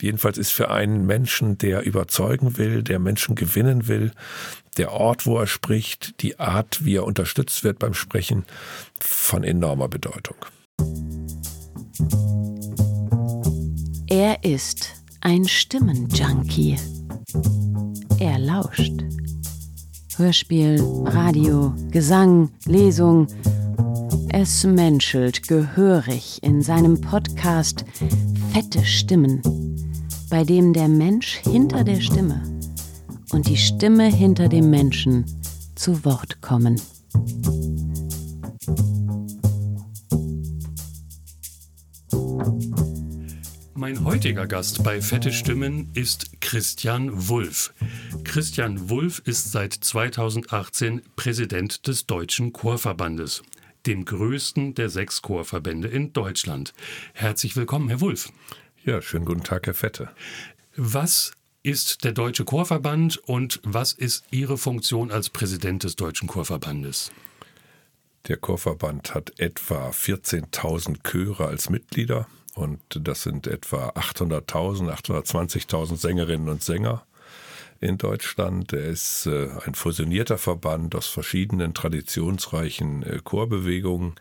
Jedenfalls ist für einen Menschen, der überzeugen will, der Menschen gewinnen will, der Ort, wo er spricht, die Art, wie er unterstützt wird beim Sprechen, von enormer Bedeutung. Er ist ein Stimmenjunkie. Er lauscht. Hörspiel, Radio, Gesang, Lesung. Es menschelt gehörig in seinem Podcast Fette Stimmen, bei dem der Mensch hinter der Stimme und die Stimme hinter dem Menschen zu Wort kommen. Mein heutiger Gast bei Fette Stimmen ist Christian Wulff. Christian Wulff ist seit 2018 Präsident des Deutschen Chorverbandes, dem größten der sechs Chorverbände in Deutschland. Herzlich willkommen, Herr Wulff. Ja, schönen guten Tag, Herr Fette. Was ist der Deutsche Chorverband und was ist Ihre Funktion als Präsident des Deutschen Chorverbandes? Der Chorverband hat etwa 14.000 Chöre als Mitglieder und das sind etwa 800.000, 820.000 Sängerinnen und Sänger in Deutschland. Er ist äh, ein fusionierter Verband aus verschiedenen traditionsreichen äh, Chorbewegungen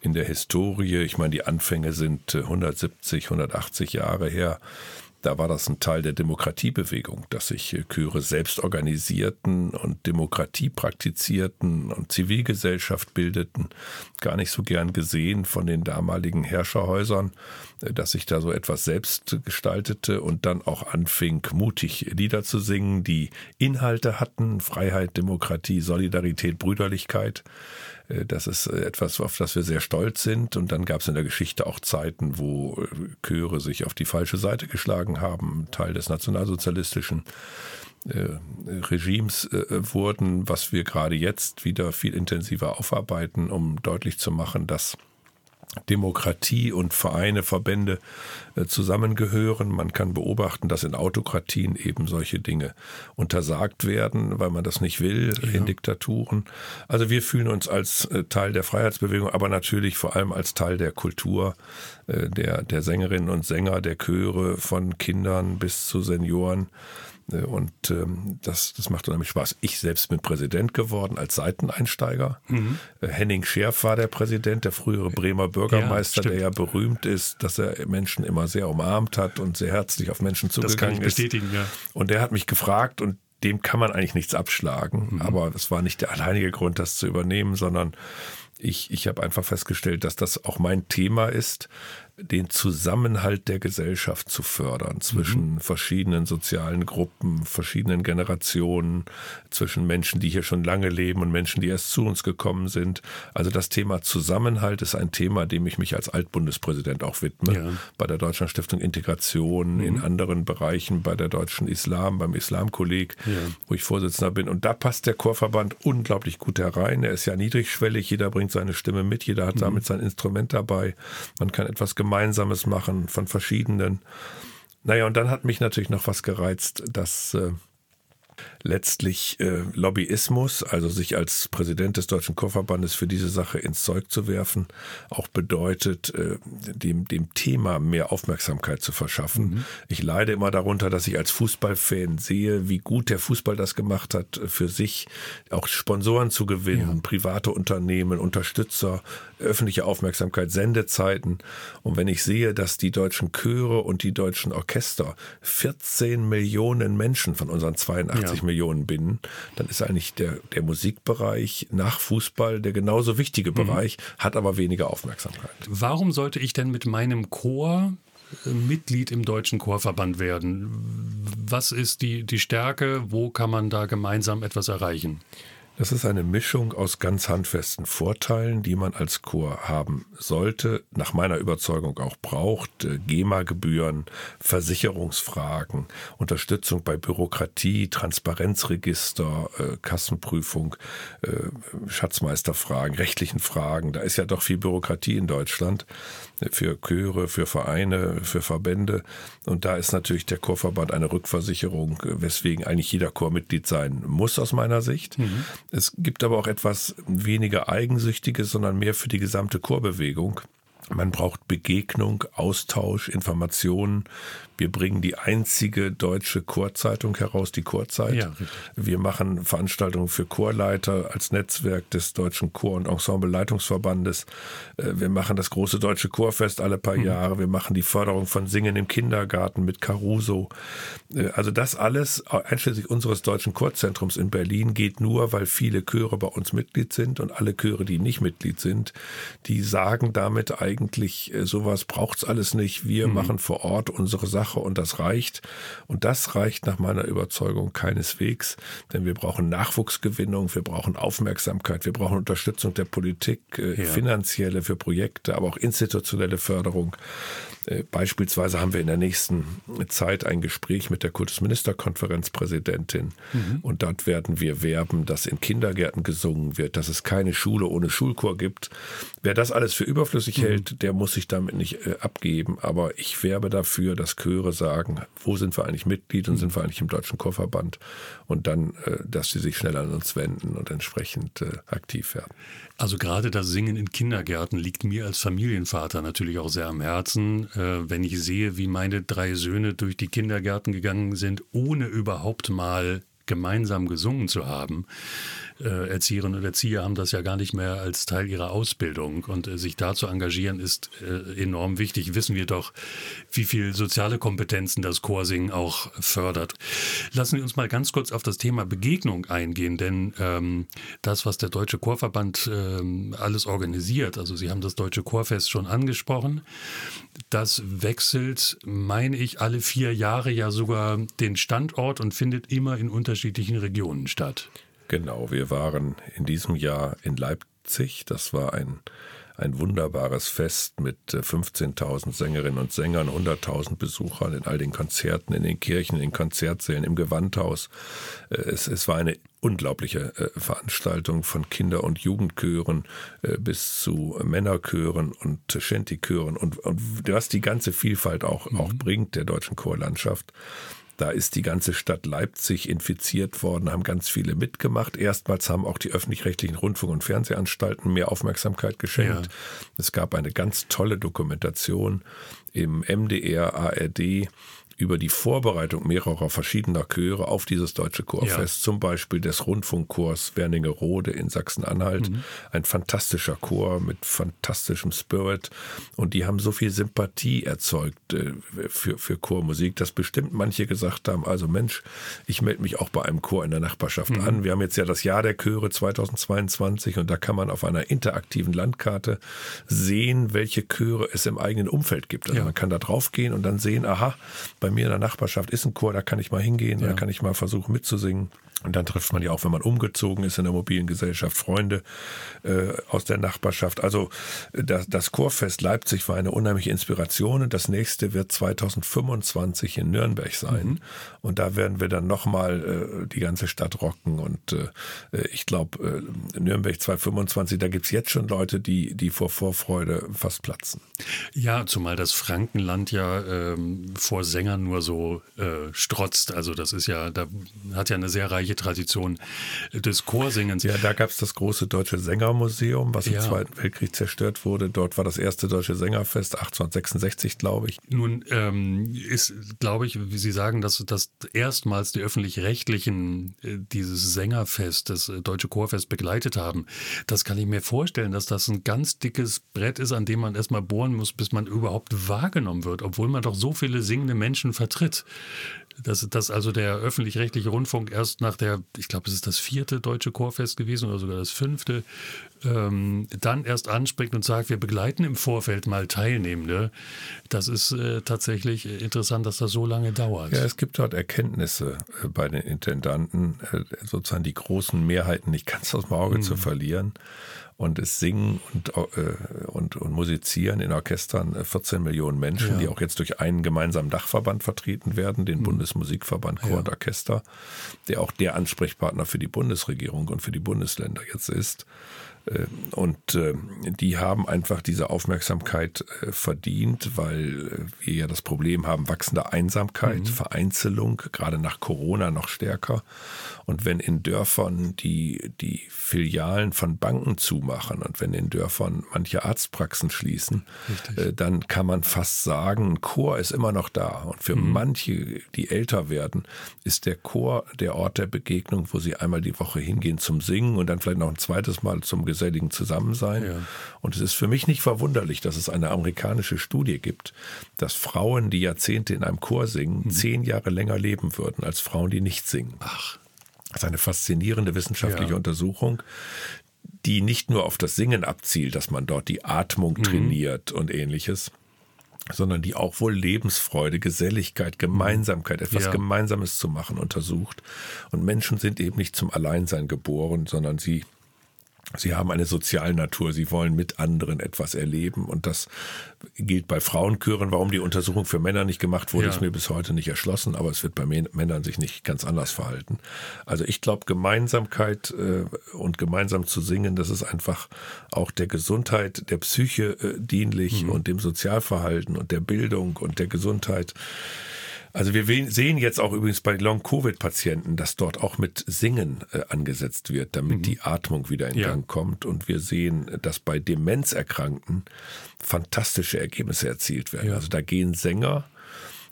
in der Historie. Ich meine, die Anfänge sind 170, äh, 180 Jahre her da war das ein Teil der Demokratiebewegung, dass sich äh, Chöre selbst organisierten und Demokratie praktizierten und Zivilgesellschaft bildeten. Gar nicht so gern gesehen von den damaligen Herrscherhäusern, äh, dass sich da so etwas selbst gestaltete und dann auch anfing, mutig Lieder zu singen, die Inhalte hatten, Freiheit, Demokratie, Solidarität, Brüderlichkeit. Äh, das ist äh, etwas, auf das wir sehr stolz sind. Und dann gab es in der Geschichte auch Zeiten, wo äh, Chöre sich auf die falsche Seite geschlagen haben, Teil des nationalsozialistischen Regimes wurden, was wir gerade jetzt wieder viel intensiver aufarbeiten, um deutlich zu machen, dass Demokratie und Vereine, Verbände äh, zusammengehören. Man kann beobachten, dass in Autokratien eben solche Dinge untersagt werden, weil man das nicht will ja. in Diktaturen. Also wir fühlen uns als äh, Teil der Freiheitsbewegung, aber natürlich vor allem als Teil der Kultur, äh, der, der Sängerinnen und Sänger, der Chöre von Kindern bis zu Senioren. Äh, und ähm, das, das macht unheimlich Spaß. Ich selbst bin Präsident geworden als Seiteneinsteiger. Mhm. Äh, Henning Scherf war der Präsident, der frühere Bremer Bürgermeister, ja, der ja berühmt ist, dass er Menschen immer sehr umarmt hat und sehr herzlich auf Menschen zugegangen ist. Das kann ich bestätigen, ja. Und der hat mich gefragt und dem kann man eigentlich nichts abschlagen. Mhm. Aber das war nicht der alleinige Grund, das zu übernehmen, sondern ich, ich habe einfach festgestellt, dass das auch mein Thema ist, den Zusammenhalt der Gesellschaft zu fördern zwischen mhm. verschiedenen sozialen Gruppen, verschiedenen Generationen, zwischen Menschen, die hier schon lange leben und Menschen, die erst zu uns gekommen sind. Also das Thema Zusammenhalt ist ein Thema, dem ich mich als Altbundespräsident auch widme. Ja. Bei der Deutschlandstiftung Integration, mhm. in anderen Bereichen, bei der Deutschen Islam, beim Islamkolleg, ja. wo ich Vorsitzender bin. Und da passt der Chorverband unglaublich gut herein. Er ist ja niedrigschwellig, jeder bringt seine Stimme mit, jeder hat mhm. damit sein Instrument dabei. Man kann etwas Gemeinsames machen von verschiedenen. Naja, und dann hat mich natürlich noch was gereizt, dass äh, letztlich äh, Lobbyismus, also sich als Präsident des Deutschen Chorverbandes für diese Sache ins Zeug zu werfen, auch bedeutet, äh, dem, dem Thema mehr Aufmerksamkeit zu verschaffen. Mhm. Ich leide immer darunter, dass ich als Fußballfan sehe, wie gut der Fußball das gemacht hat, für sich auch Sponsoren zu gewinnen, ja. private Unternehmen, Unterstützer, öffentliche Aufmerksamkeit, Sendezeiten. Und wenn ich sehe, dass die deutschen Chöre und die deutschen Orchester 14 Millionen Menschen von unseren 82 ja. Millionen Millionen binden, dann ist eigentlich der, der Musikbereich nach Fußball der genauso wichtige mhm. Bereich, hat aber weniger Aufmerksamkeit. Warum sollte ich denn mit meinem Chor äh, Mitglied im Deutschen Chorverband werden? Was ist die, die Stärke? Wo kann man da gemeinsam etwas erreichen? Das ist eine Mischung aus ganz handfesten Vorteilen, die man als Chor haben sollte, nach meiner Überzeugung auch braucht. Äh, GEMA-Gebühren, Versicherungsfragen, Unterstützung bei Bürokratie, Transparenzregister, äh, Kassenprüfung, äh, Schatzmeisterfragen, rechtlichen Fragen. Da ist ja doch viel Bürokratie in Deutschland für Chöre, für Vereine, für Verbände. Und da ist natürlich der Chorverband eine Rückversicherung, weswegen eigentlich jeder Chormitglied sein muss aus meiner Sicht. Mhm. Es gibt aber auch etwas weniger Eigensüchtiges, sondern mehr für die gesamte Chorbewegung. Man braucht Begegnung, Austausch, Informationen. Wir bringen die einzige deutsche Chorzeitung heraus, die Chorzeit. Ja, wir machen Veranstaltungen für Chorleiter als Netzwerk des Deutschen Chor- und Ensemble-Leitungsverbandes. Äh, wir machen das große Deutsche Chorfest alle paar mhm. Jahre. Wir machen die Förderung von Singen im Kindergarten mit Caruso. Äh, also das alles, einschließlich unseres Deutschen Chorzentrums in Berlin, geht nur, weil viele Chöre bei uns Mitglied sind und alle Chöre, die nicht Mitglied sind, die sagen damit eigentlich, äh, sowas braucht's alles nicht. Wir mhm. machen vor Ort unsere Sache und das reicht. Und das reicht nach meiner Überzeugung keineswegs, denn wir brauchen Nachwuchsgewinnung, wir brauchen Aufmerksamkeit, wir brauchen Unterstützung der Politik, äh, ja. finanzielle für Projekte, aber auch institutionelle Förderung. Äh, beispielsweise haben wir in der nächsten Zeit ein Gespräch mit der Kultusministerkonferenzpräsidentin mhm. und dort werden wir werben, dass in Kindergärten gesungen wird, dass es keine Schule ohne Schulchor gibt. Wer das alles für überflüssig mhm. hält, der muss sich damit nicht äh, abgeben. Aber ich werbe dafür, dass Chöre sagen, wo sind wir eigentlich Mitglied und mhm. sind wir eigentlich im Deutschen Chorverband und dann, äh, dass sie sich schnell an uns wenden und entsprechend äh, aktiv werden. Also gerade das Singen in Kindergärten liegt mir als Familienvater natürlich auch sehr am Herzen. Äh, wenn ich sehe, wie meine drei Söhne durch die Kindergärten gegangen sind, ohne überhaupt mal gemeinsam gesungen zu haben, äh, Erzieherinnen und Erzieher haben das ja gar nicht mehr als Teil ihrer Ausbildung. Und äh, sich da zu engagieren ist äh, enorm wichtig. Wissen wir doch, wie viel soziale Kompetenzen das Chorsingen auch fördert. Lassen wir uns mal ganz kurz auf das Thema Begegnung eingehen, denn ähm, das, was der Deutsche Chorverband ähm, alles organisiert, also Sie haben das Deutsche Chorfest schon angesprochen, das wechselt, meine ich, alle vier Jahre ja sogar den Standort und findet immer in unterschiedlichen Regionen statt. Genau, wir waren in diesem Jahr in Leipzig. Das war ein, ein wunderbares Fest mit 15.000 äh, Sängerinnen und Sängern, 100.000 Besuchern in all den Konzerten, in den Kirchen, in den Konzertsälen, im Gewandhaus. Äh, es, es war eine unglaubliche äh, Veranstaltung von Kinder- und Jugendchören bis zu Männerchören und Shanty-Chören und, und was die ganze Vielfalt auch, mhm. auch bringt der deutschen Chorlandschaft. Da ist die ganze Stadt Leipzig infiziert worden, haben ganz viele mitgemacht. Erstmals haben auch die öffentlich-rechtlichen Rundfunk- und Fernsehanstalten mehr Aufmerksamkeit geschenkt. Ja. Es gab eine ganz tolle Dokumentation im MDR, ARD über die Vorbereitung mehrerer verschiedener Chöre auf dieses deutsche Chorfest, ja. zum Beispiel des Rundfunkchors Werningerode in Sachsen-Anhalt. Mhm. Ein fantastischer Chor mit fantastischem Spirit. Und die haben so viel Sympathie erzeugt äh, für, für Chormusik, dass bestimmt manche gesagt haben, also Mensch, ich melde mich auch bei einem Chor in der Nachbarschaft mhm. an. Wir haben jetzt ja das Jahr der Chöre 2022 und da kann man auf einer interaktiven Landkarte sehen, welche Chöre es im eigenen Umfeld gibt. Also ja. man kann da drauf gehen und dann sehen, aha, bei mir in der Nachbarschaft ist ein Chor, da kann ich mal hingehen, ja. da kann ich mal versuchen mitzusingen. Und dann trifft man ja auch, wenn man umgezogen ist in der mobilen Gesellschaft, Freunde äh, aus der Nachbarschaft. Also das, das Chorfest Leipzig war eine unheimliche Inspiration und das nächste wird 2025 in Nürnberg sein. Mhm. Und da werden wir dann nochmal äh, die ganze Stadt rocken. Und äh, ich glaube, äh, Nürnberg 2025, da gibt es jetzt schon Leute, die, die vor Vorfreude fast platzen. Ja, zumal das Frankenland ja ähm, vor Sängern nur so äh, strotzt. Also das ist ja, da hat ja eine sehr reiche langjährige Tradition des Chorsingens. Ja, da gab es das große Deutsche Sängermuseum, was im Zweiten Weltkrieg zerstört wurde. Dort war das erste Deutsche Sängerfest, 1866, glaube ich. Nun ähm, ist, glaube ich, wie Sie sagen, dass, dass erstmals die öffentlich-rechtlichen äh, dieses Sängerfest, das äh, Deutsche Chorfest begleitet haben. Das kann ich mir vorstellen, dass das ein ganz dickes Brett ist, an dem man erstmal bohren muss, bis man überhaupt wahrgenommen wird, obwohl man doch so viele singende Menschen vertritt dass, dass also der öffentlich-rechtliche Rundfunk erst nach der, ich glaube, es ist das vierte deutsche Chorfest gewesen oder sogar das fünfte, ähm, dann erst anspricht und sagt, wir begleiten im Vorfeld mal Teilnehmende. Das ist äh, tatsächlich interessant, dass das so lange dauert. Ja, es gibt dort Erkenntnisse äh, bei den Intendanten, äh, sozusagen die großen Mehrheiten nicht ganz aus dem Auge mhm. zu verlieren und es singen und, äh, und, und musizieren in Orchestern 14 äh, Millionen Menschen, ja. die auch jetzt durch einen gemeinsamen Dachverband vertreten werden, den mhm. Bundesmusikverband Chor ja. und Orchester, der auch der Ansprechpartner für die Bundesregierung und für die Bundesländer jetzt ist. Äh, und äh, die haben einfach diese Aufmerksamkeit äh, verdient, weil wir ja das Problem haben, wachsende Einsamkeit, mhm. Vereinzelung, gerade nach Corona noch stärker. Und wenn in Dörfern die, die Filialen von Banken zumachen und wenn in Dörfern manche Arztpraxen schließen, Richtig. dann kann man fast sagen, ein Chor ist immer noch da. Und für mhm. manche, die älter werden, ist der Chor der Ort der Begegnung, wo sie einmal die Woche hingehen zum Singen und dann vielleicht noch ein zweites Mal zum geselligen Zusammensein. Ja. Und es ist für mich nicht verwunderlich, dass es eine amerikanische Studie gibt, dass Frauen, die Jahrzehnte in einem Chor singen, mhm. zehn Jahre länger leben würden als Frauen, die nicht singen. Ach. Das ist eine faszinierende wissenschaftliche ja. Untersuchung, die nicht nur auf das Singen abzielt, dass man dort die Atmung mhm. trainiert und ähnliches, sondern die auch wohl Lebensfreude, Geselligkeit, Gemeinsamkeit, etwas ja. Gemeinsames zu machen untersucht. Und Menschen sind eben nicht zum Alleinsein geboren, sondern sie Sie haben eine Sozialnatur, sie wollen mit anderen etwas erleben und das gilt bei Frauenchören. Warum die Untersuchung für Männer nicht gemacht wurde, ja. ist mir bis heute nicht erschlossen, aber es wird bei Männern sich nicht ganz anders verhalten. Also ich glaube, Gemeinsamkeit äh, und gemeinsam zu singen, das ist einfach auch der Gesundheit, der Psyche äh, dienlich mhm. und dem Sozialverhalten und der Bildung und der Gesundheit. Also wir sehen jetzt auch übrigens bei Long-Covid-Patienten, dass dort auch mit Singen äh, angesetzt wird, damit mhm. die Atmung wieder in ja. Gang kommt. Und wir sehen, dass bei Demenzerkrankten fantastische Ergebnisse erzielt werden. Ja. Also da gehen Sänger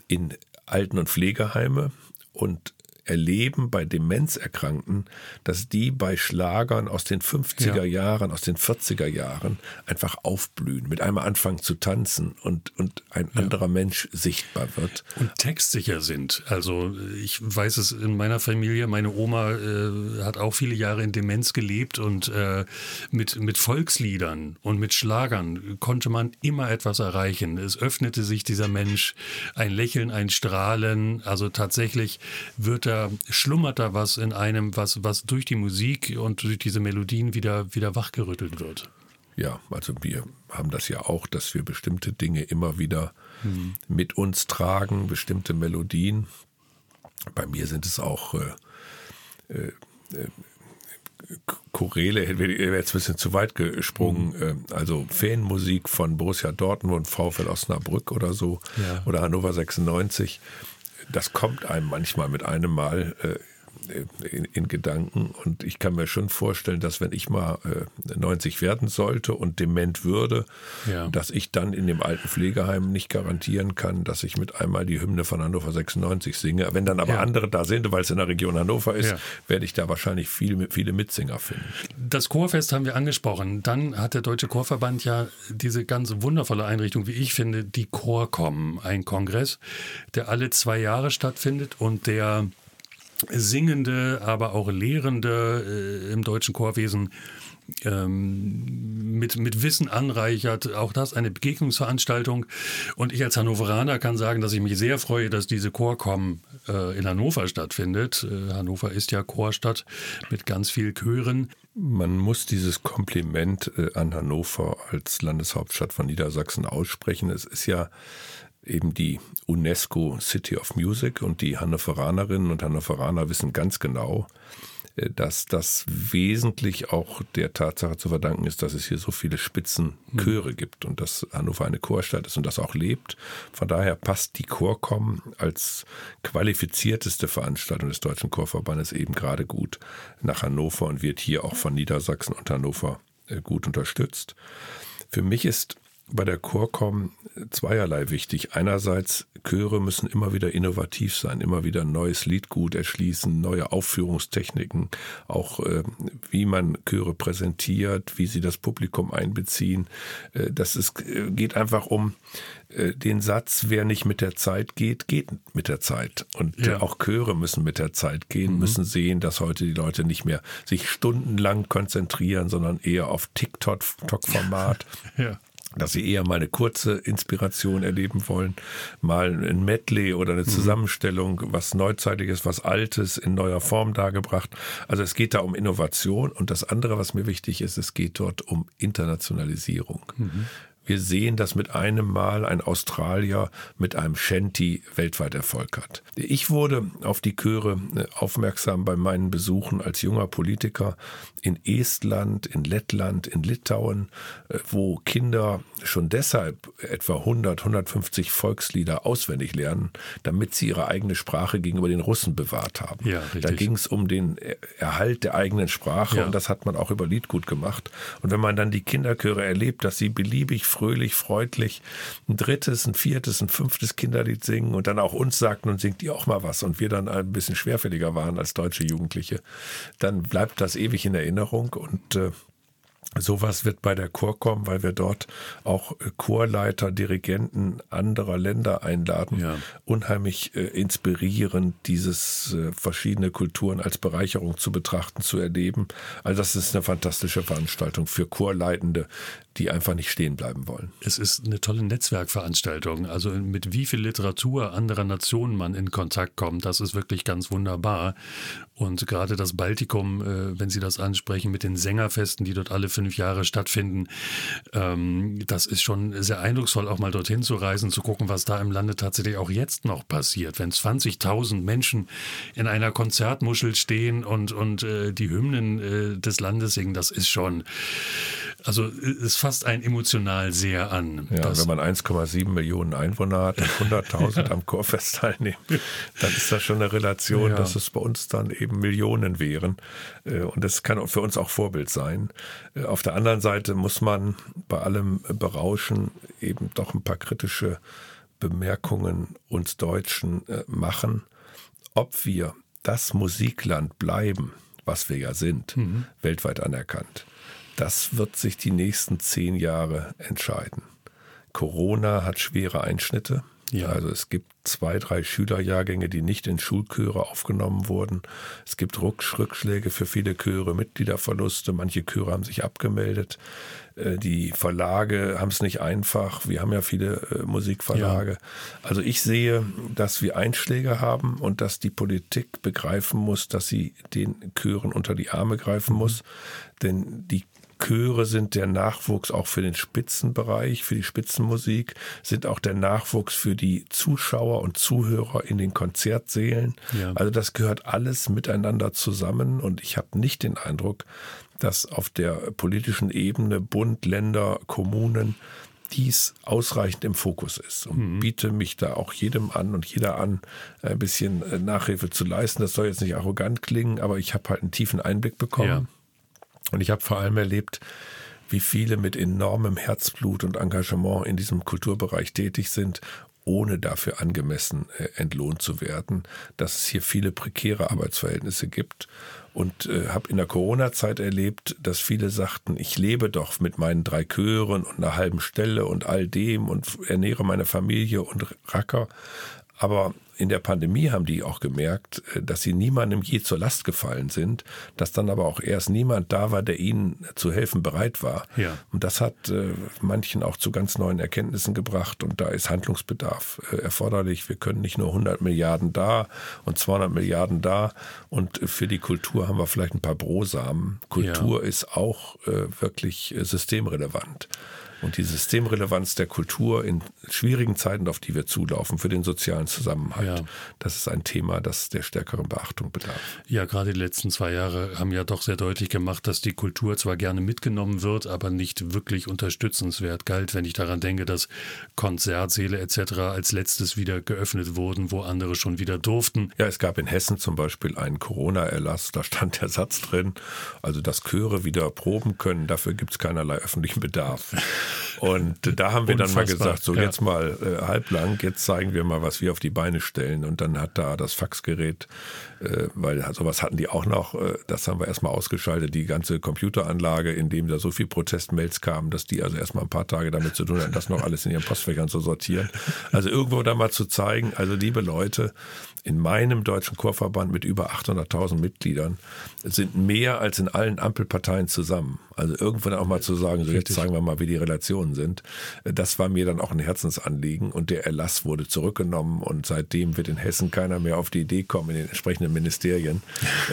in Alten- und Pflegeheime und erleben bei Demenzerkrankten, dass die bei Schlagern aus den 50er ja. Jahren, aus den 40er Jahren einfach aufblühen, mit einmal anfangen zu tanzen und, und ein ja. anderer Mensch sichtbar wird. Und textsicher sind. Also ich weiß es in meiner Familie, meine Oma äh, hat auch viele Jahre in Demenz gelebt und äh, mit, mit Volksliedern und mit Schlagern konnte man immer etwas erreichen. Es öffnete sich dieser Mensch, ein Lächeln, ein Strahlen. Also tatsächlich wird er schlummert da was in einem, was, was durch die Musik und durch diese Melodien wieder, wieder wachgerüttelt wird. Ja, also wir haben das ja auch, dass wir bestimmte Dinge immer wieder mhm. mit uns tragen, bestimmte Melodien. Bei mir sind es auch äh, äh, äh Chorele, wäre jetzt ein bisschen zu weit gesprungen, mhm. Äh, also Fanmusik von Borussia Dortmund und VfL Osnabrück oder so, ja. oder Hannover 96 das kommt einem manchmal mit einem Mal äh, in, in, Gedanken. Und ich kann mir schon vorstellen, dass wenn ich mal äh, 90 werden sollte und dement würde, ja. dass ich dann in dem alten Pflegeheim nicht garantieren kann, dass ich mit einmal die Hymne von Hannover 96 singe. Wenn dann aber ja. andere da sind, weil es in der Region Hannover ist, ja. werde ich da wahrscheinlich viel, viele Mitsinger finden. Das Chorfest haben wir angesprochen. Dann hat der Deutsche Chorverband ja diese ganz wundervolle Einrichtung, wie ich finde, die Chorkom, ein Kongress, der alle zwei Jahre stattfindet und der Singende, aber auch Lehrende äh, im deutschen Chorwesen ähm, mit, mit Wissen anreichert. Auch das eine Begegnungsveranstaltung. Und ich als Hannoveraner kann sagen, dass ich mich sehr freue, dass diese Chorkom äh, in Hannover stattfindet. Äh, Hannover ist ja Chorstadt mit ganz viel Chören. Man muss dieses Kompliment äh, an Hannover als Landeshauptstadt von Niedersachsen aussprechen. Es ist ja eben die UNESCO City of Music und die Hannoveranerinnen und Hannoveraner wissen ganz genau, äh, dass das wesentlich auch der Tatsache zu verdanken ist, dass es hier so viele Spitzenchöre gibt und dass Hannover eine Chorstadt ist und das auch lebt. Von daher passt die Chorkom als qualifizierteste Veranstaltung des Deutschen Chorverbandes eben gerade gut nach Hannover und wird hier auch von Niedersachsen und Hannover äh, gut unterstützt. Für mich ist bei der Chorkom zweierlei wichtig. Einerseits, Chöre müssen immer wieder innovativ sein, immer wieder ein neues Liedgut erschließen, neue Aufführungstechniken, auch äh, wie man Chöre präsentiert, wie sie das Publikum einbeziehen. Äh, das ist, äh, geht einfach um äh, den Satz, wer nicht mit der Zeit geht, geht mit der Zeit. Und äh, ja. auch Chöre müssen mit der Zeit gehen, mhm. müssen sehen, dass heute die Leute nicht mehr sich stundenlang konzentrieren, sondern eher auf TikTok-Format. ja dass sie eher mal eine kurze Inspiration erleben wollen, mal ein Medley oder eine mhm. Zusammenstellung, was Neuzeitliches, was Altes in neuer Form dargebracht. Also es geht da um Innovation und das andere, was mir wichtig ist, es geht dort um Internationalisierung. Mhm. Wir sehen, dass mit einem Mal ein Australier mit einem Shanty weltweit Erfolg hat. Ich wurde auf die Chöre äh, aufmerksam bei meinen Besuchen als junger Politiker in Estland, in Lettland, in Litauen, äh, wo Kinder schon deshalb etwa 100, 150 Volkslieder auswendig lernen, damit sie ihre eigene Sprache gegenüber den Russen bewahrt haben. Ja, da ging es um den Erhalt der eigenen Sprache ja. und das hat man auch über Liedgut gemacht. Und wenn man dann die Kinderchöre erlebt, dass sie beliebig, fröhlich, freundlich ein drittes, ein viertes, ein fünftes Kinderlied singen und dann auch uns sagten und singt ihr auch mal was. Und wir dann ein bisschen schwerfälliger waren als deutsche Jugendliche, dann bleibt das ewig in Erinnerung und äh, Sowas wird bei der Chor kommen, weil wir dort auch äh, Chorleiter, Dirigenten anderer Länder einladen. Ja. Unheimlich äh, inspirierend, dieses äh, verschiedene Kulturen als Bereicherung zu betrachten, zu erleben. Also das ist eine fantastische Veranstaltung für Chorleitende, die einfach nicht stehen bleiben wollen. Es ist eine tolle Netzwerkveranstaltung. Also mit wie viel Literatur anderer Nationen man in Kontakt kommt, das ist wirklich ganz wunderbar. Und gerade das Baltikum, äh, wenn Sie das ansprechen, mit den Sängerfesten, die dort alle fünf Jahre stattfinden, ähm, das ist schon sehr eindrucksvoll, auch mal dorthin zu reisen, zu gucken, was da im Lande tatsächlich auch jetzt noch passiert. Wenn 20.000 Menschen in einer Konzertmuschel stehen und, und äh, die Hymnen äh, des Landes singen, das ist schon, also es fasst einen emotional sehr an. Ja, wenn man 1,7 Millionen Einwohner hat und 100.000 am Chorfest teilnehmen, dann ist das schon eine Relation, ja. dass es bei uns dann eben eben Millionen wären. Äh, und das kann für uns auch Vorbild sein. Äh, auf der anderen Seite muss man bei allem Berauschen eben doch ein paar kritische Bemerkungen uns Deutschen äh, machen, ob wir das Musikland bleiben, was wir ja sind, mhm. weltweit anerkannt. Das wird sich die nächsten zehn Jahre entscheiden. Corona hat schwere Einschnitte. Ja. Also es gibt zwei, drei Schülerjahrgänge, die nicht in Schulchöre aufgenommen wurden. Es gibt Rückschläge für viele Chöre, Mitgliederverluste. Manche Chöre haben sich abgemeldet. Äh, die Verlage haben es nicht einfach. Wir haben ja viele äh, Musikverlage. Ja. Also ich sehe, dass wir Einschläge haben und dass die Politik begreifen muss, dass sie den Chören unter die Arme greifen mhm. muss. Denn die Chöre sind der Nachwuchs auch für den Spitzenbereich, für die Spitzenmusik, sind auch der Nachwuchs für die Zuschauer und Zuhörer in den Konzertsälen. Ja. Also das gehört alles miteinander zusammen und ich habe nicht den Eindruck, dass auf der politischen Ebene Bund, Länder, Kommunen dies ausreichend im Fokus ist und mhm. biete mich da auch jedem an und jeder an, ein bisschen äh, Nachhilfe zu leisten. Das soll jetzt nicht arrogant klingen, aber ich habe halt einen tiefen Einblick bekommen. Ja. Und ich habe vor allem erlebt, wie viele mit enormem Herzblut und Engagement in diesem Kulturbereich tätig sind, ohne dafür angemessen äh, entlohnt zu werden, dass es hier viele prekäre Arbeitsverhältnisse gibt. Und äh, habe in der Corona-Zeit erlebt, dass viele sagten, ich lebe doch mit meinen drei Chören und einer halben Stelle und all dem und ernähre meine Familie und Racker. Aber in der Pandemie haben die auch gemerkt, äh, dass sie niemandem je zur Last gefallen sind, dass dann aber auch erst niemand da war, der ihnen zu helfen bereit war. Ja. Und das hat äh, manchen auch zu ganz neuen Erkenntnissen gebracht und da ist Handlungsbedarf äh, erforderlich. Wir können nicht nur 100 Milliarden da und 200 Milliarden da und für die Kultur haben wir vielleicht ein paar Brosamen. Kultur ja. ist auch äh, wirklich systemrelevant. Und die Systemrelevanz der Kultur in schwierigen Zeiten, auf die wir zulaufen, für den sozialen Zusammenhalt, ja. das ist ein Thema, das der stärkeren Beachtung bedarf. Ja, gerade die letzten zwei Jahre haben ja doch sehr deutlich gemacht, dass die Kultur zwar gerne mitgenommen wird, aber nicht wirklich unterstützenswert galt, wenn ich daran denke, dass Konzertsäle etc. als letztes wieder geöffnet wurden, wo andere schon wieder durften. Ja, es gab in Hessen zum Beispiel einen Corona-Erlass, da stand der Satz drin, also dass Chöre wieder proben können, dafür gibt es keinerlei öffentlichen Bedarf. Und da haben wir dann mal gesagt, so ja. jetzt mal äh, halblang, jetzt zeigen wir mal, was wir auf die Beine stellen. Und dann hat da das Faxgerät, äh, weil sowas hatten die auch noch, äh, das haben wir erstmal ausgeschaltet, die ganze Computeranlage, in dem da so viel Protestmails kamen, dass die also erstmal ein paar Tage damit zu tun hatten, das noch alles in ihren Postfächern zu sortieren. Also irgendwo da mal zu zeigen, also liebe Leute, in meinem deutschen Chorverband mit über 800.000 Mitgliedern sind mehr als in allen Ampelparteien zusammen. Also irgendwann auch mal zu sagen, so jetzt zeigen wir mal, wie die Relationen sind. Das war mir dann auch ein Herzensanliegen und der Erlass wurde zurückgenommen und seitdem wird in Hessen keiner mehr auf die Idee kommen, in den entsprechenden Ministerien,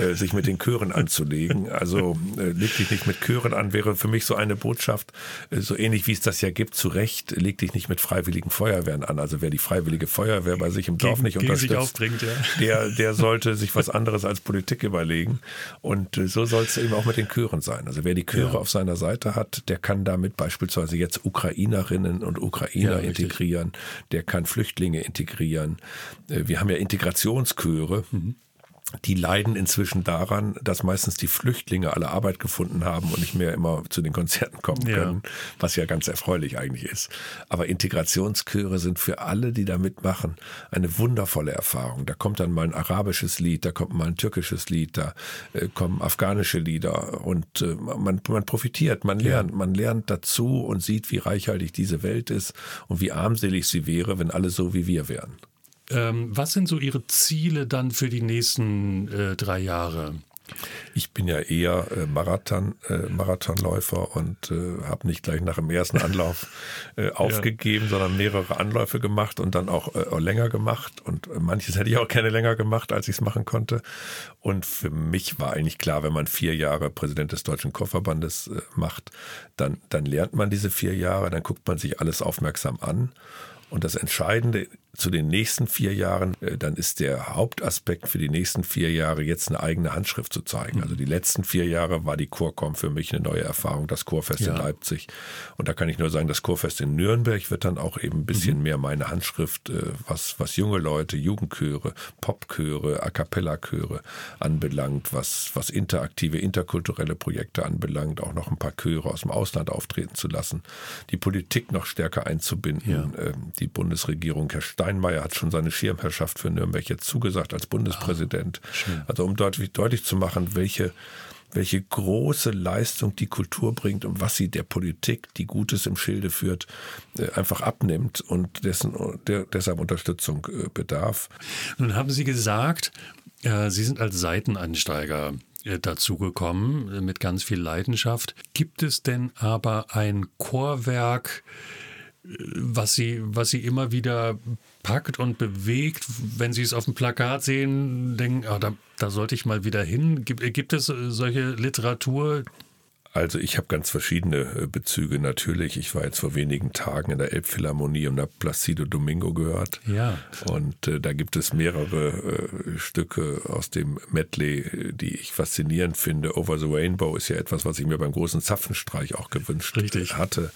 äh, sich mit den Chören anzulegen. Also äh, leg dich nicht mit Chören an, wäre für mich so eine Botschaft, äh, so ähnlich wie es das ja gibt, zu Recht, leg dich nicht mit freiwilligen Feuerwehren an. Also wer die freiwillige Feuerwehr bei sich im Dorf nicht unterstützt, ja. der, der sollte sich was anderes als Politik überlegen. Und äh, so soll es eben auch mit den Chören sein. Also wer die Chöre ja. auf seiner Seite hat, der kann damit beispielsweise jetzt Ukrainerinnen und Ukrainer ja, integrieren, der kann Flüchtlinge integrieren. Äh, wir haben ja Integrationschöre. Mhm die leiden inzwischen daran, dass meistens die Flüchtlinge alle Arbeit gefunden haben und nicht mehr immer zu den Konzerten kommen können, ja. was ja ganz erfreulich eigentlich ist. Aber Integrationschöre sind für alle, die da mitmachen, eine wundervolle Erfahrung. Da kommt dann mal ein arabisches Lied, da kommt mal ein türkisches Lied, da äh, kommen afghanische Lieder und äh, man, man profitiert, man lernt, ja. man lernt dazu und sieht, wie reichhaltig diese Welt ist und wie armselig sie wäre, wenn alle so wie wir wären. Ähm, was sind so Ihre Ziele dann für die nächsten äh, drei Jahre? Ich bin ja eher äh, Marathon, äh, Marathonläufer und äh, habe nicht gleich nach dem ersten Anlauf äh, aufgegeben, ja. sondern mehrere Anläufe gemacht und dann auch, äh, länger gemacht. Und äh, manches hätte ich auch gerne länger gemacht, als ich es machen konnte. Und für mich war eigentlich klar, wenn man vier Jahre Präsident des Deutschen Chorverbandes äh, macht, dann, dann lernt man diese vier Jahre, dann guckt man sich alles aufmerksam an. Und das Entscheidende zu den nächsten vier Jahren, äh, dann ist der Hauptaspekt für die nächsten vier Jahre jetzt eine eigene Handschrift zu zeigen. Also die letzten vier Jahre war die Chorcom für mich eine neue Erfahrung, das Chorfest ja. in Leipzig. Und da kann ich nur sagen, das Chorfest in Nürnberg wird dann auch eben ein bisschen mhm. mehr meine Handschrift, äh, was, was junge Leute, Jugendchöre, Popchöre, A Cappella-Chöre anbelangt, was, was interaktive, interkulturelle Projekte anbelangt, auch noch ein paar Chöre aus dem Ausland auftreten zu lassen, die Politik noch stärker einzubinden, ja. Ähm, die Bundesregierung Herr Stein Steinmeier hat schon seine Schirmherrschaft für Nürnberg jetzt zugesagt als Bundespräsident. Ah, also um deutlich, deutlich zu machen, welche welche große Leistung die Kultur bringt und was sie der Politik, die Gutes im Schilde führt, äh, einfach abnimmt und dessen, der, deshalb Unterstützung äh, bedarf. Nun haben Sie gesagt, äh, Sie sind als Seiteneinsteiger dazugekommen mit ganz viel Leidenschaft. Gibt es denn aber ein Chorwerk, was sie, was sie immer wieder packt und bewegt, wenn sie es auf dem Plakat sehen, denken, ah, da, da sollte ich mal wieder hin. Gibt, gibt es solche Literatur, also ich habe ganz verschiedene äh, Bezüge natürlich. Ich war jetzt vor wenigen Tagen in der Elbphilharmonie und habe Placido Domingo gehört. Ja. Und äh, da gibt es mehrere äh, Stücke aus dem Medley, die ich faszinierend finde. Over the Rainbow ist ja etwas, was ich mir beim großen Zapfenstreich auch gewünscht Richtig. hatte.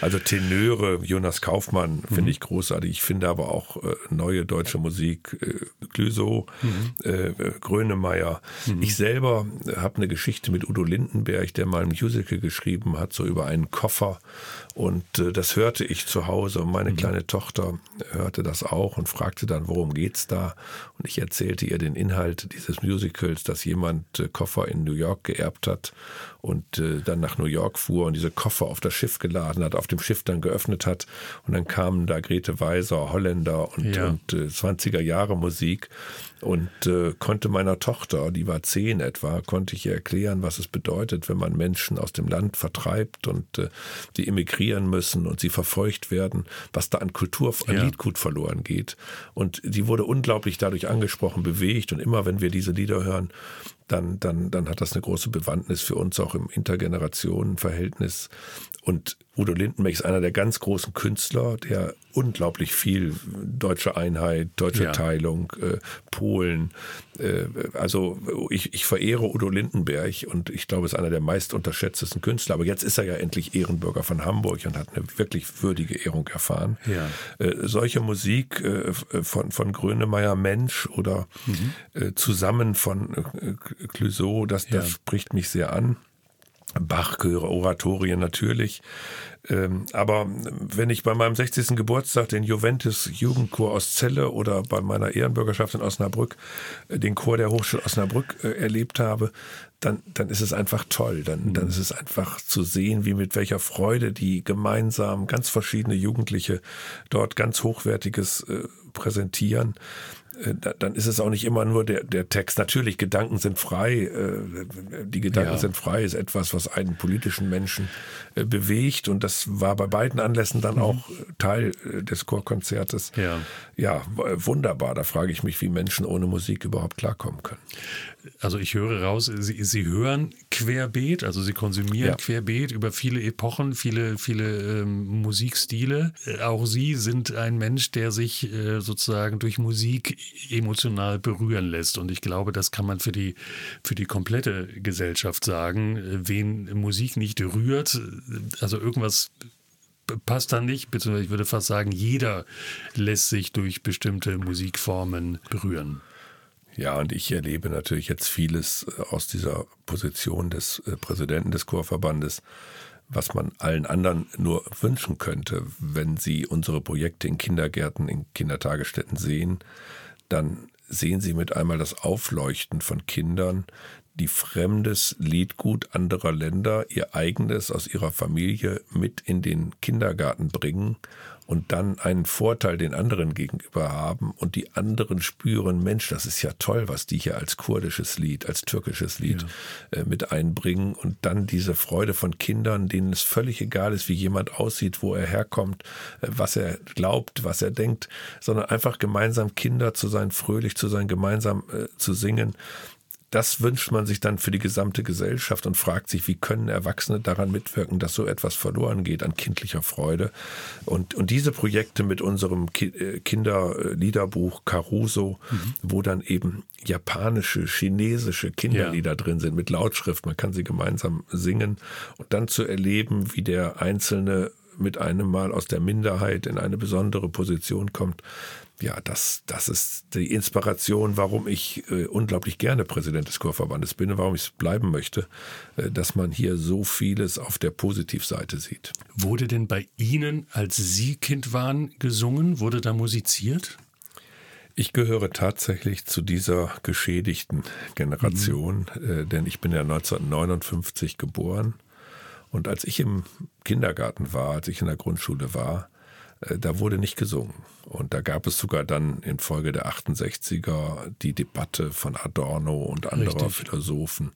Also Tenöre, Jonas Kaufmann finde mhm. ich großartig. Ich finde aber auch äh, neue deutsche Musik, äh, Glüsow, mhm. äh, Grönemeyer. Mhm. Ich selber habe eine Geschichte mit Udo Lindenberg, der mal ein Musical geschrieben hat, so über einen Koffer. Und äh, das hörte ich zu Hause. Und meine mhm. kleine Tochter hörte das auch und fragte dann, worum geht's da? Und ich erzählte ihr den Inhalt dieses Musicals, dass jemand äh, Koffer in New York geerbt hat und äh, dann nach New York fuhr und diese Koffer auf das Schiff geladen hat, auf dem Schiff dann geöffnet hat. Und dann kamen da Grete Weiser, Holländer und, ja. und äh, 20er Jahre Musik. Und äh, konnte meiner Tochter, die war zehn etwa, konnte ich ihr erklären, was es bedeutet, wenn man Menschen aus dem Land vertreibt und äh, die emigrieren müssen und sie verfeucht werden, was da an Kultur, an ja. Liedgut verloren geht. Und die wurde unglaublich dadurch angesprochen, bewegt. Und immer wenn wir diese Lieder hören, dann, dann, dann hat das eine große Bewandtnis für uns auch im Intergenerationenverhältnis. Und Udo Lindenberg ist einer der ganz großen Künstler, der unglaublich viel deutsche Einheit, deutsche ja. Teilung, äh, Polen. Äh, also ich, ich verehre Udo Lindenberg und ich glaube, er ist einer der meist unterschätztesten Künstler. Aber jetzt ist er ja endlich Ehrenbürger von Hamburg und hat eine wirklich würdige Ehrung erfahren. Ja. Äh, solche Musik äh, von, von Grönemeyer Mensch oder mhm. Äh, zusammen von äh, Clouseau, das, das ja. spricht mich sehr an. Bachchöre, Oratorien natürlich. Ähm, aber wenn ich bei meinem 60. Geburtstag den Juventus Jugendchor aus Celle oder bei meiner Ehrenbürgerschaft in Osnabrück äh, den Chor der Hochschule Osnabrück äh, erlebt habe, dann, dann ist es einfach toll. Dann, mhm. dann ist es einfach zu sehen, wie mit welcher Freude die gemeinsam ganz verschiedene Jugendliche dort ganz Hochwertiges äh, präsentieren. Äh, dann ist es auch nicht immer nur der, der Text. Natürlich, Gedanken sind frei. Äh, die Gedanken ja. sind frei ist etwas, was einen politischen Menschen äh, bewegt. Und das war bei beiden Anlässen dann mhm. auch Teil des Chorkonzertes. Ja. ja, wunderbar. Da frage ich mich, wie Menschen ohne Musik überhaupt klarkommen können also ich höre raus, Sie, Sie hören querbeet, also Sie konsumieren ja. querbeet über viele Epochen, viele, viele ähm, Musikstile. Auch Sie sind ein Mensch, der sich äh, sozusagen durch Musik emotional berühren lässt. Und ich glaube, das kann man für die, für die komplette Gesellschaft sagen. Wen Musik nicht rührt, also irgendwas passt da nicht, beziehungsweise ich würde fast sagen, jeder lässt sich durch bestimmte Musikformen berühren. Ja, und ich erlebe natürlich jetzt vieles äh, aus dieser Position des äh, Präsidenten des Chorverbandes, was man allen anderen nur wünschen könnte, wenn sie unsere Projekte in Kindergärten, in Kindertagesstätten sehen, dann sehen sie mit einmal das Aufleuchten von Kindern, die fremdes Liedgut anderer Länder, ihr eigenes aus ihrer Familie mit in den Kindergarten bringen und dann einen Vorteil den anderen gegenüber haben und die anderen spüren, Mensch, das ist ja toll, was die hier als kurdisches Lied, als türkisches Lied ja. äh, mit einbringen und dann diese Freude von Kindern, denen es völlig egal ist, wie jemand aussieht, wo er herkommt, äh, was er glaubt, was er denkt, sondern einfach gemeinsam Kinder zu sein, fröhlich zu sein, gemeinsam äh, zu singen das wünscht man sich dann für die gesamte Gesellschaft und fragt sich, wie können Erwachsene daran mitwirken, dass so etwas verloren geht an kindlicher Freude. Und, und diese Projekte mit unserem äh, Kinderliederbuch Caruso, mhm. wo dann eben japanische, chinesische Kinderlieder ja. drin sind mit Lautschrift, man kann sie gemeinsam singen und dann zu erleben, wie der Einzelne mit einem Mal aus der Minderheit in eine besondere Position kommt, ja, das, das ist die Inspiration, warum ich äh, unglaublich gerne Präsident des Chorverbandes bin und warum ich es bleiben möchte, äh, dass man hier so vieles auf der Positivseite sieht. Wurde denn bei Ihnen, als Sie Kind waren, gesungen? Wurde da musiziert? Ich gehöre tatsächlich zu dieser geschädigten Generation, mhm. äh, denn ich bin ja 1959 geboren. Und als ich im Kindergarten war, als ich in der Grundschule war, äh, da wurde nicht gesungen. Und da gab es sogar dann infolge der 68er die Debatte von Adorno und anderer Richtig. Philosophen,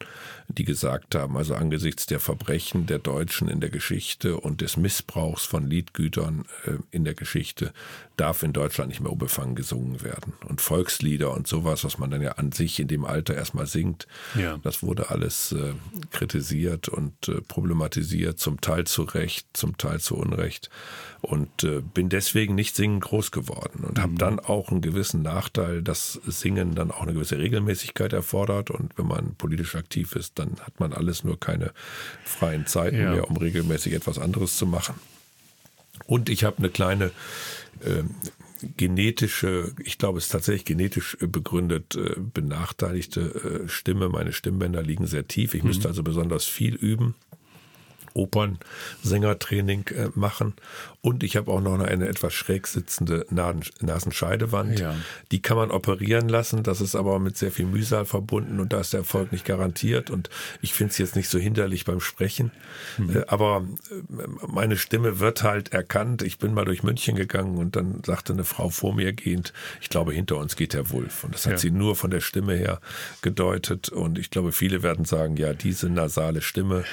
die gesagt haben, also angesichts der Verbrechen der Deutschen in der Geschichte und des Missbrauchs von Liedgütern äh, in der Geschichte, darf in Deutschland nicht mehr unbefangen gesungen werden. Und Volkslieder und sowas, was man dann ja an sich in dem Alter erstmal singt, ja. das wurde alles äh, kritisiert und äh, problematisiert, zum Teil zu Recht, zum Teil zu Unrecht. Und äh, bin deswegen nicht singend groß geworden und mhm. habe dann auch einen gewissen Nachteil, dass Singen dann auch eine gewisse Regelmäßigkeit erfordert. Und wenn man politisch aktiv ist, dann hat man alles nur keine freien Zeiten ja. mehr, um regelmäßig etwas anderes zu machen. Und ich habe eine kleine äh, genetische, ich glaube, es ist tatsächlich genetisch begründet, äh, benachteiligte äh, Stimme. Meine Stimmbänder liegen sehr tief. Ich mhm. müsste also besonders viel üben. Opernsängertraining äh, machen. Und ich habe auch noch eine etwas schräg sitzende Nasenscheidewand. Ja. Die kann man operieren lassen. Das ist aber mit sehr viel Mühsal verbunden und da ist der Erfolg nicht garantiert. Und ich finde es jetzt nicht so hinderlich beim Sprechen. Mhm. Äh, aber äh, meine Stimme wird halt erkannt. Ich bin mal durch München gegangen und dann sagte eine Frau vor mir gehend, ich glaube, hinter uns geht der Wulf. Und das hat ja. sie nur von der Stimme her gedeutet. Und ich glaube, viele werden sagen, ja, diese nasale Stimme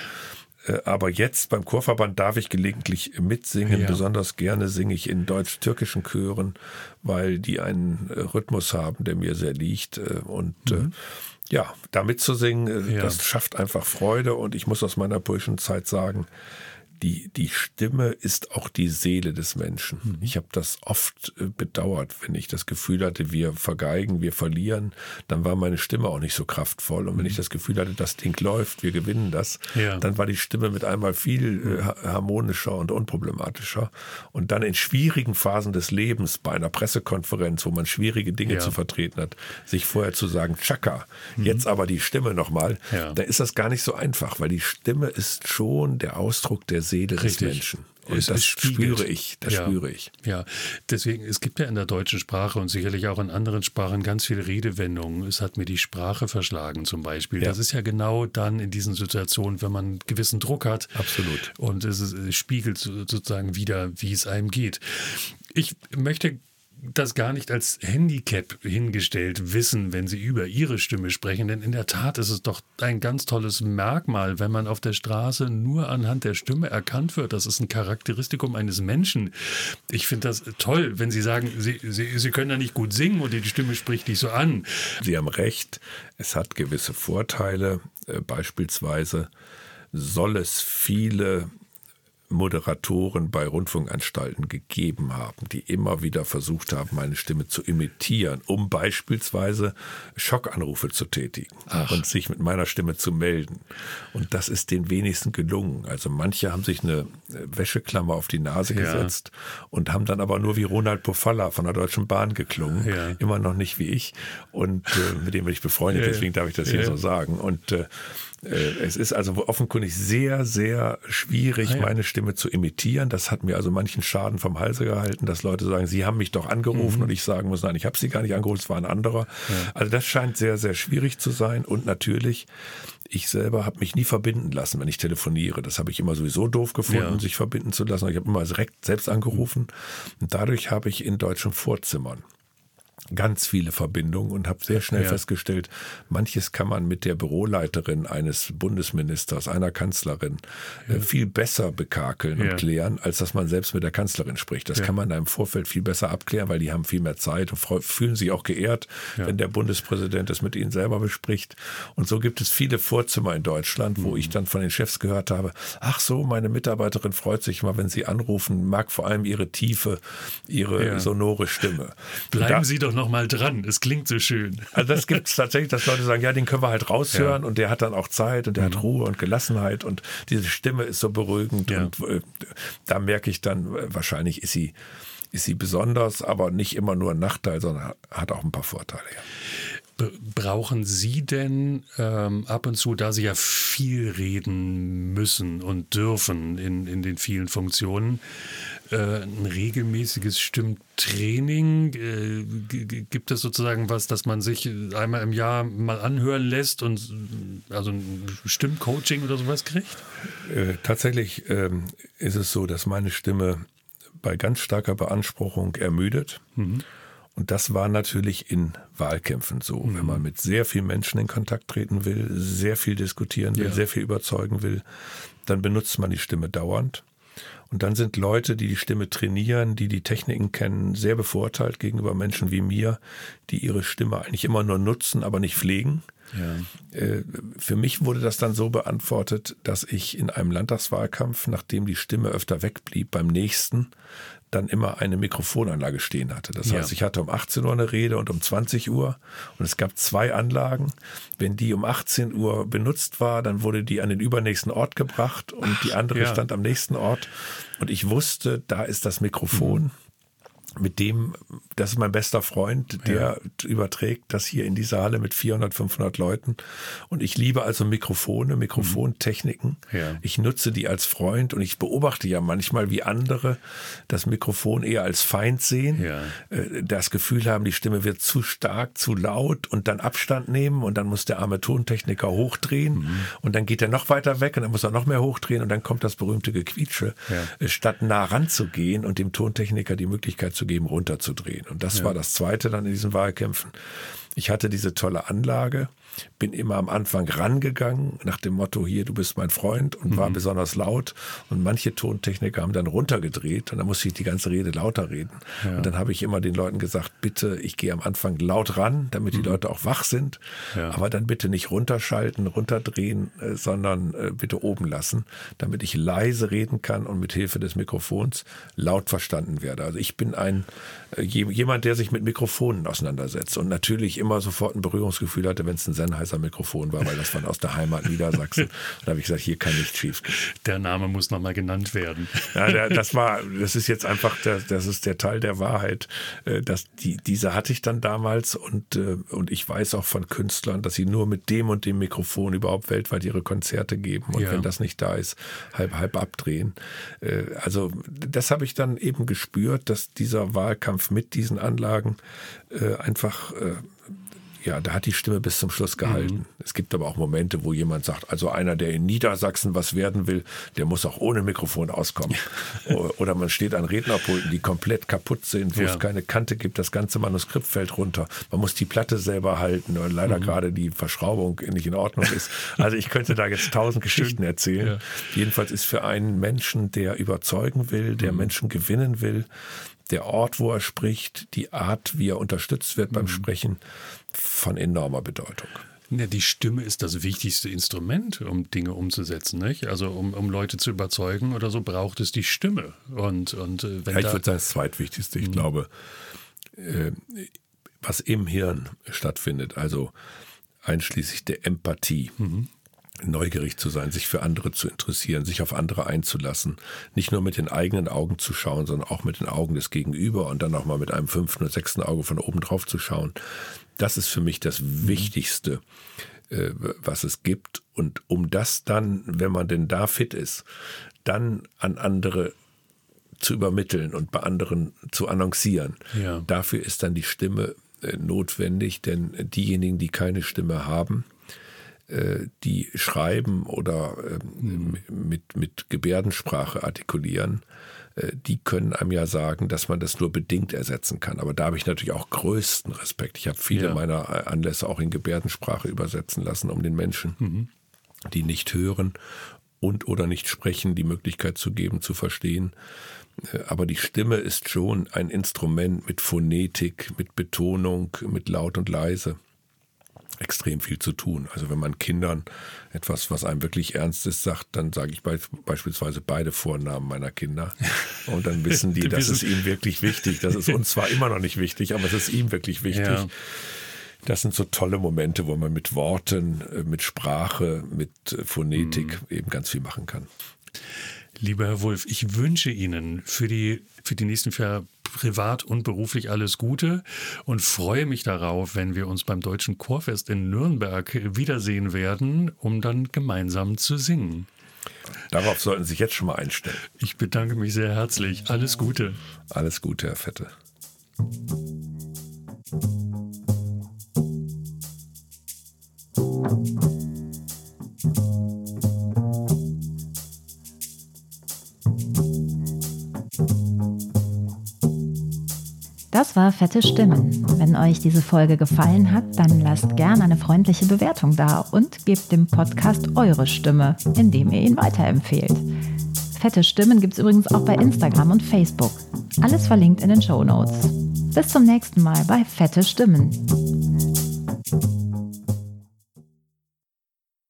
aber jetzt beim Chorverband darf ich gelegentlich mitsingen. Ja. Besonders gerne singe ich in deutsch-türkischen Chören, weil die einen äh, Rhythmus haben, der mir sehr liegt. Äh, und mhm. ja, da mitzusingen, ja. das schafft einfach Freude. Und ich muss aus meiner politischen Zeit sagen, die, die Stimme ist auch die Seele des Menschen. Mhm. Ich habe das oft äh, bedauert, wenn ich das Gefühl hatte, wir vergeigen, wir verlieren, dann war meine Stimme auch nicht so kraftvoll. Und wenn mhm. ich das Gefühl hatte, das Ding läuft, wir gewinnen das, ja. dann war die Stimme mit einmal viel äh, harmonischer und unproblematischer. Und dann in schwierigen Phasen des Lebens, bei einer Pressekonferenz, wo man schwierige Dinge ja. zu vertreten hat, sich vorher zu sagen, Chaka, mhm. jetzt aber die Stimme nochmal, ja. da ist das gar nicht so einfach, weil die Stimme ist schon der Ausdruck der Seele Richtig. des Menschen. Und es, das spüre ich, das ja. spüre ich. Ja, deswegen, es gibt ja in der deutschen Sprache und sicherlich auch in anderen Sprachen ganz viele Redewendungen. Es hat mir die Sprache verschlagen zum Beispiel. Ja. Das ist ja genau dann in diesen Situationen, wenn man einen gewissen Druck hat. Absolut. Und es, ist, es spiegelt sozusagen wieder, wie es einem geht. Ich möchte das gar nicht als Handicap hingestellt wissen, wenn sie über ihre Stimme sprechen. Denn in der Tat ist es doch ein ganz tolles Merkmal, wenn man auf der Straße nur anhand der Stimme erkannt wird. Das ist ein Charakteristikum eines Menschen. Ich finde das toll, wenn Sie sagen, sie, sie, sie können da nicht gut singen und die Stimme spricht dich so an. Sie haben recht, es hat gewisse Vorteile. Äh, beispielsweise soll es viele Moderatoren bei Rundfunkanstalten gegeben haben, die immer wieder versucht haben, meine Stimme zu imitieren, um beispielsweise Schockanrufe zu tätigen Ach. und sich mit meiner Stimme zu melden. Und das ist den wenigsten gelungen. Also manche haben sich eine Wäscheklammer auf die Nase ja. gesetzt und haben dann aber nur wie Ronald Pofalla von der Deutschen Bahn geklungen. Ja. Immer noch nicht wie ich. Und äh, mit dem bin ich befreundet, ja, deswegen darf ich das hier so sagen. Und äh, äh, es ist also offenkundig sehr, sehr schwierig, ah, ja. meine Stimme zu imitieren. Das hat mir also manchen Schaden vom Halse gehalten, dass Leute sagen, sie haben mich doch angerufen mhm. und ich sagen muss, nein, ich habe sie gar nicht angerufen, es war ein anderer. Ja. Also das scheint sehr, sehr schwierig zu sein. Und natürlich, ich selber habe mich nie verbinden lassen, wenn ich telefoniere. Das habe ich immer sowieso doof gefunden, ja. sich verbinden zu lassen. Ich habe immer direkt selbst angerufen. Und dadurch habe ich in deutschen Vorzimmern ganz viele Verbindungen und habe sehr schnell ja. festgestellt, manches kann man mit der Büroleiterin eines Bundesministers, einer Kanzlerin äh, ja. viel besser bekakeln ja. und klären, als dass man selbst mit der Kanzlerin spricht. Das kann man da im Vorfeld viel besser abklären, weil die haben viel mehr Zeit und fühlen sich auch geehrt, wenn der Bundespräsident es mit ihnen selber bespricht. Und so gibt es viele Vorzimmer in Deutschland, wo mhm. ich dann von den Chefs gehört habe, ach so, meine Mitarbeiterin freut sich mal, wenn sie anrufen, mag vor allem ihre tiefe, ihre sonore Stimme. Bleiben da, Sie doch noch mal dran. Es klingt so schön. Also das gibt es tatsächlich, dass Leute sagen, ja, den können wir halt raushören ja. und der hat dann auch Zeit und der mhm. hat Ruhe und Gelassenheit und diese Stimme ist so beruhigend ja. und äh, da merke ich dann, äh, wahrscheinlich ist sie, ist sie besonders, aber nicht immer nur ein Nachteil, sondern hat auch ein paar Vorteile. Ja brauchen Sie denn ähm, ab und zu, da Sie ja viel reden müssen und dürfen in, in den vielen Funktionen, äh, ein regelmäßiges Stimmtraining? Äh, gibt es sozusagen was, dass man sich einmal im Jahr mal anhören lässt und also ein Stimmcoaching oder sowas kriegt? Äh, tatsächlich ähm, ist es so, dass meine Stimme bei ganz starker Beanspruchung ermüdet. Mhm. Und das war natürlich in Wahlkämpfen so. Mhm. Wenn man mit sehr vielen Menschen in Kontakt treten will, sehr viel diskutieren will, ja. sehr viel überzeugen will, dann benutzt man die Stimme dauernd. Und dann sind Leute, die die Stimme trainieren, die die Techniken kennen, sehr bevorteilt gegenüber Menschen wie mir, die ihre Stimme eigentlich immer nur nutzen, aber nicht pflegen. Ja. Äh, für mich wurde das dann so beantwortet, dass ich in einem Landtagswahlkampf, nachdem die Stimme öfter wegblieb, beim nächsten dann immer eine Mikrofonanlage stehen hatte. Das ja. heißt, ich hatte um 18 Uhr eine Rede und um 20 Uhr und es gab zwei Anlagen. Wenn die um 18 Uhr benutzt war, dann wurde die an den übernächsten Ort gebracht und Ach, die andere ja. stand am nächsten Ort und ich wusste, da ist das Mikrofon. Mhm mit dem, das ist mein bester Freund, der ja. überträgt das hier in dieser Halle mit 400, 500 Leuten. Und ich liebe also Mikrofone, Mikrofontechniken. Ja. Ich nutze die als Freund und ich beobachte ja manchmal, wie andere das Mikrofon eher als Feind sehen, ja. Äh, das Gefühl haben, die Stimme wird zu stark, zu laut und dann Abstand nehmen und dann muss der arme Tontechniker hochdrehen mhm. und dann geht er noch weiter weg und dann muss er noch mehr hochdrehen und dann kommt das berühmte Gequietsche, äh, statt nah ranzugehen und dem Tontechniker die Möglichkeit zu geben, runterzudrehen. Und das ja. war das Zweite dann in diesen Wahlkämpfen. Ich hatte diese tolle Anlage bin immer am Anfang rangegangen nach dem Motto, hier, du bist mein Freund und mhm. war besonders laut. Und manche Tontechniker haben dann runtergedreht und dann musste ich die ganze Rede lauter reden. Ja. Und dann habe ich immer den Leuten gesagt, bitte, ich gehe am Anfang laut ran, damit die mhm. Leute auch wach sind. Ja. Aber dann bitte nicht runterschalten, runterdrehen, äh, sondern äh, bitte oben lassen, damit ich leise reden kann und mit Hilfe des Mikrofons laut verstanden werde. Also ich bin ein äh, jemand, der sich mit Mikrofonen auseinandersetzt und natürlich immer sofort ein Berührungsgefühl hatte, wenn es ein Sennheiser Mikrofon war, weil das war aus der Heimat Niedersachsen. Und da habe ich gesagt, hier kann nichts schief gehen. Der Name muss nochmal genannt werden. Ja, der, das war, das ist jetzt einfach, der, das ist der Teil der Wahrheit. Äh, dass die, diese hatte ich dann damals und, äh, und ich weiß auch von Künstlern, dass sie nur mit dem und dem Mikrofon überhaupt weltweit ihre Konzerte geben. Und ja. wenn das nicht da ist, halb, halb abdrehen. Äh, also das habe ich dann eben gespürt, dass dieser Wahlkampf mit diesen Anlagen einfach ja, da hat die Stimme bis zum Schluss gehalten. Mhm. Es gibt aber auch Momente, wo jemand sagt, also einer, der in Niedersachsen was werden will, der muss auch ohne Mikrofon auskommen. Oder man steht an Rednerpulten, die komplett kaputt sind, wo ja. es keine Kante gibt, das ganze Manuskript fällt runter. Man muss die Platte selber halten und leider mhm. gerade die Verschraubung nicht in Ordnung ist. Also ich könnte da jetzt tausend Geschichten erzählen. Ja. Jedenfalls ist für einen Menschen, der überzeugen will, der mhm. Menschen gewinnen will, der Ort, wo er spricht, die Art, wie er unterstützt wird beim mhm. Sprechen, von enormer Bedeutung. Ja, die Stimme ist das wichtigste Instrument, um Dinge umzusetzen. Nicht? Also um, um Leute zu überzeugen oder so braucht es die Stimme. Und, und äh, wenn ja, ich würde sagen, das zweitwichtigste. Ich mhm. glaube, äh, was im Hirn stattfindet, also einschließlich der Empathie, mhm neugierig zu sein, sich für andere zu interessieren, sich auf andere einzulassen, nicht nur mit den eigenen Augen zu schauen, sondern auch mit den Augen des Gegenüber und dann auch mal mit einem fünften oder sechsten Auge von oben drauf zu schauen. Das ist für mich das Wichtigste, äh, was es gibt. Und um das dann, wenn man denn da fit ist, dann an andere zu übermitteln und bei anderen zu annoncieren. Ja. Dafür ist dann die Stimme äh, notwendig, denn diejenigen, die keine Stimme haben, äh, die schreiben oder ähm, mit, mit Gebärdensprache artikulieren, die können einem ja sagen, dass man das nur bedingt ersetzen kann. Aber da habe ich natürlich auch größten Respekt. Ich habe viele ja. meiner äh, Anlässe auch in Gebärdensprache übersetzen lassen, um den Menschen, mhm. die nicht hören und oder nicht sprechen, die Möglichkeit zu geben, zu verstehen. Aber die Stimme ist schon ein Instrument mit Phonetik, mit Betonung, mit laut und leise extrem viel zu tun. Also wenn man Kindern etwas, was einem wirklich ernst ist, sagt, dann sage ich be beispielsweise beide Vornamen meiner Kinder. Und dann wissen die, das ist ihnen wirklich wichtig. Das ist uns zwar immer noch nicht wichtig, aber es ist ihm wirklich wichtig. Ja. Das sind so tolle Momente, wo man mit Worten, äh, mit Sprache, mit Phonetik mhm. eben ganz viel machen kann. Lieber Herr Wulff, ich wünsche Ihnen für die, für die nächsten vier privat und beruflich alles Gute und freue mich darauf, wenn wir uns beim Deutschen Chorfest in Nürnberg wiedersehen werden, um dann gemeinsam zu singen. Darauf sollten Sie sich jetzt schon mal einstellen. Ich bedanke mich sehr herzlich. Alles Gute. Alles Gute, Herr Fette. Das war Fette Stimmen. Wenn euch diese Folge gefallen hat, dann lasst gerne eine freundliche Bewertung da und gebt dem Podcast eure Stimme, indem ihr ihn weiterempfehlt. Fette Stimmen gibt es übrigens auch bei Instagram und Facebook. Alles verlinkt in den Show Notes. Bis zum nächsten Mal bei Fette Stimmen.